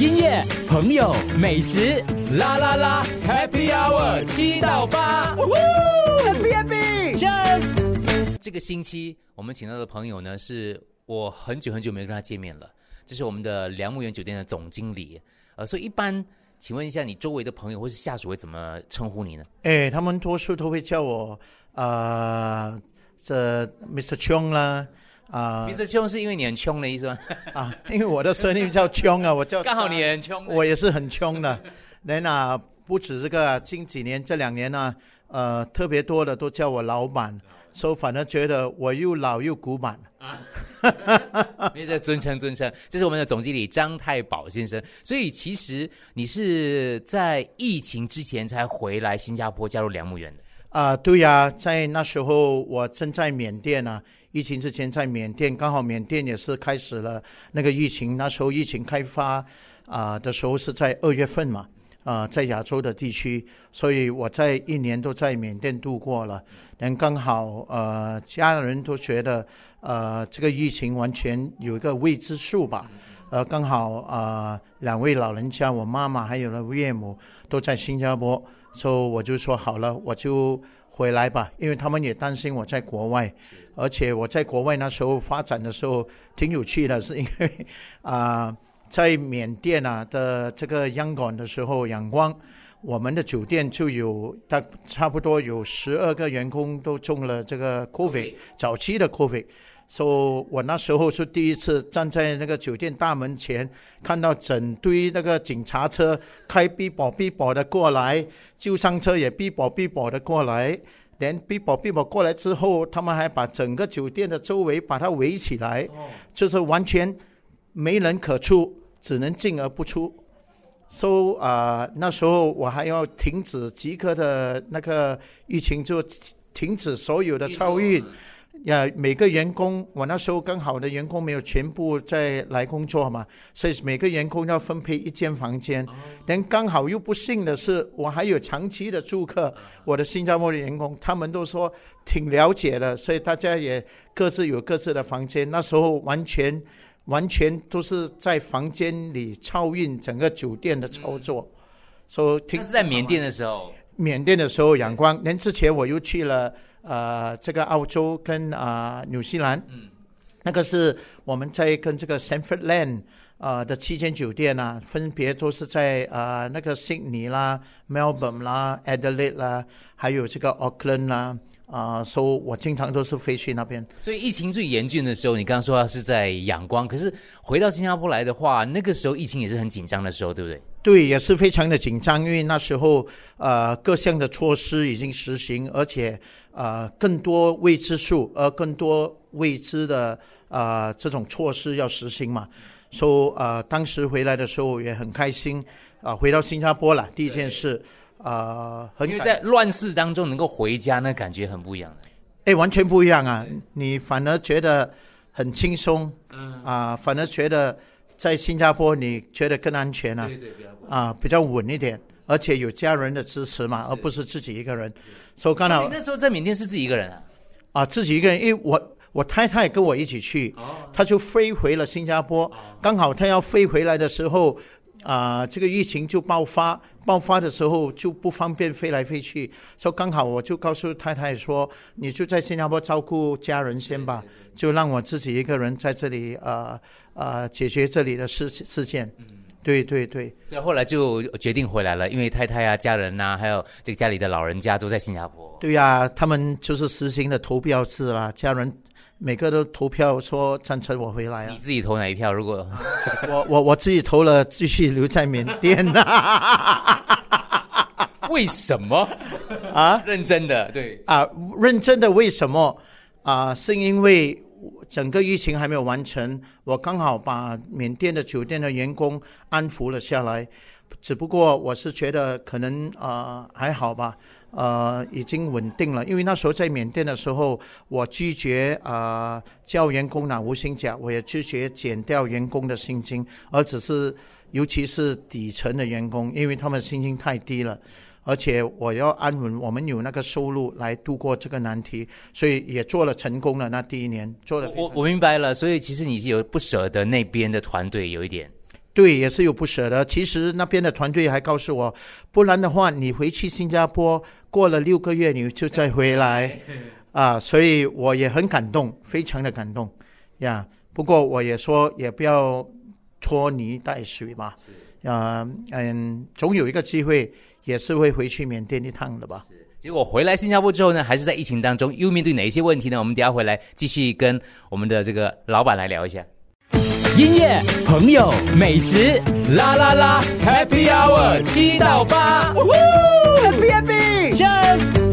音乐、朋友、美食，啦啦啦，Happy Hour 七到八，Happy Happy，Cheers！这个星期我们请到的朋友呢，是我很久很久没跟他见面了，这是我们的梁木园酒店的总经理，呃，所以一般，请问一下你周围的朋友或是下属会怎么称呼你呢？哎，他们多数都会叫我啊，这 Mr. Chong 啦，啊，Mr. Chong 是因为你很穷的意思吗？啊，因为我的声音叫 Chong 啊，我叫 刚好你很穷，我也是很穷的。那啊，不止这个，近几年这两年呢，呃，特别多的都叫我老板，所以反而觉得我又老又古板。啊，没事，尊称尊称，这是我们的总经理张太保先生。所以其实你是在疫情之前才回来新加坡加入梁木园的。啊，对呀，在那时候我正在缅甸啊，疫情之前在缅甸，刚好缅甸也是开始了那个疫情，那时候疫情开发啊的时候是在二月份嘛，啊，在亚洲的地区，所以我在一年都在缅甸度过了，能刚好呃家人都觉得呃这个疫情完全有一个未知数吧，呃刚好啊两位老人家，我妈妈还有了岳母都在新加坡。所以我就说好了，我就回来吧，因为他们也担心我在国外，而且我在国外那时候发展的时候挺有趣的，是因为 啊，在缅甸啊的这个央广的时候，阳光我们的酒店就有大差不多有十二个员工都中了这个 COVID，早期的 COVID。说，我那时候是第一次站在那个酒店大门前，看到整堆那个警察车开逼宝逼宝的过来，救伤车也逼宝逼宝的过来，连逼宝逼宝过来之后，他们还把整个酒店的周围把它围起来，就是完全没人可出，只能进而不出。说啊，那时候我还要停止即刻的那个疫情，就停止所有的超运。呀，每个员工，我那时候刚好的员工没有全部在来工作嘛，所以每个员工要分配一间房间。但刚好又不幸的是，我还有长期的住客，我的新加坡的员工，他们都说挺了解的，所以大家也各自有各自的房间。那时候完全完全都是在房间里操运整个酒店的操作。说，是在缅甸的时候，缅甸的时候阳光。连之前我又去了。呃，这个澳洲跟啊纽西兰，嗯，那个是我们在跟这个 Sanford Land 啊的七间酒店啊，分别都是在啊那个悉尼啦、Melbourne 啦、Adelaide 啦，还有这个 Auckland 啦，啊，所以我经常都是飞去那边。所以疫情最严峻的时候，你刚刚说是在仰光，可是回到新加坡来的话，那个时候疫情也是很紧张的时候，对不对？对，也是非常的紧张，因为那时候呃各项的措施已经实行，而且。啊，更多未知数，呃更多未知的呃，这种措施要实行嘛。说呃，当时回来的时候也很开心啊，回到新加坡了。第一件事啊，因为在乱世当中能够回家，那感觉很不一样。哎，完全不一样啊！你反而觉得很轻松，嗯啊，反而觉得在新加坡你觉得更安全啊，对对，啊，比较稳一点。而且有家人的支持嘛，而不是自己一个人。所以刚好那时候在缅甸是自己一个人啊，啊，自己一个人，因为我我太太跟我一起去，她就飞回了新加坡。刚好她要飞回来的时候，啊，这个疫情就爆发，爆发的时候就不方便飞来飞去。所以刚好我就告诉太太说，你就在新加坡照顾家人先吧，就让我自己一个人在这里呃呃解决这里的事事件。对对对，所以后来就决定回来了，因为太太啊、家人呐，还有这个家里的老人家都在新加坡。对呀，他们就是实行的投票制啦，家人每个都投票说赞成我回来啊。你自己投哪一票？如果 我我我自己投了，继续留在缅甸呐。为什么啊？认真的，对啊，认真的为什么啊？是因为。整个疫情还没有完成，我刚好把缅甸的酒店的员工安抚了下来。只不过我是觉得可能啊还好吧，呃已经稳定了。因为那时候在缅甸的时候，我拒绝啊叫员工拿无薪假，我也拒绝减掉员工的薪金，而只是尤其是底层的员工，因为他们薪金太低了。而且我要安稳，我们有那个收入来度过这个难题，所以也做了成功了。那第一年做了，我我明白了。所以其实你是有不舍得那边的团队有一点，对，也是有不舍得。其实那边的团队还告诉我，不然的话，你回去新加坡过了六个月，你就再回来 啊。所以我也很感动，非常的感动呀。不过我也说，也不要拖泥带水嘛。啊，嗯，总有一个机会，也是会回去缅甸一趟的吧。结果回来新加坡之后呢，还是在疫情当中，又面对哪一些问题呢？我们等下回来继续跟我们的这个老板来聊一下。音乐、朋友、美食，啦啦啦，Happy Hour 七到八，Happy Happy，Cheers。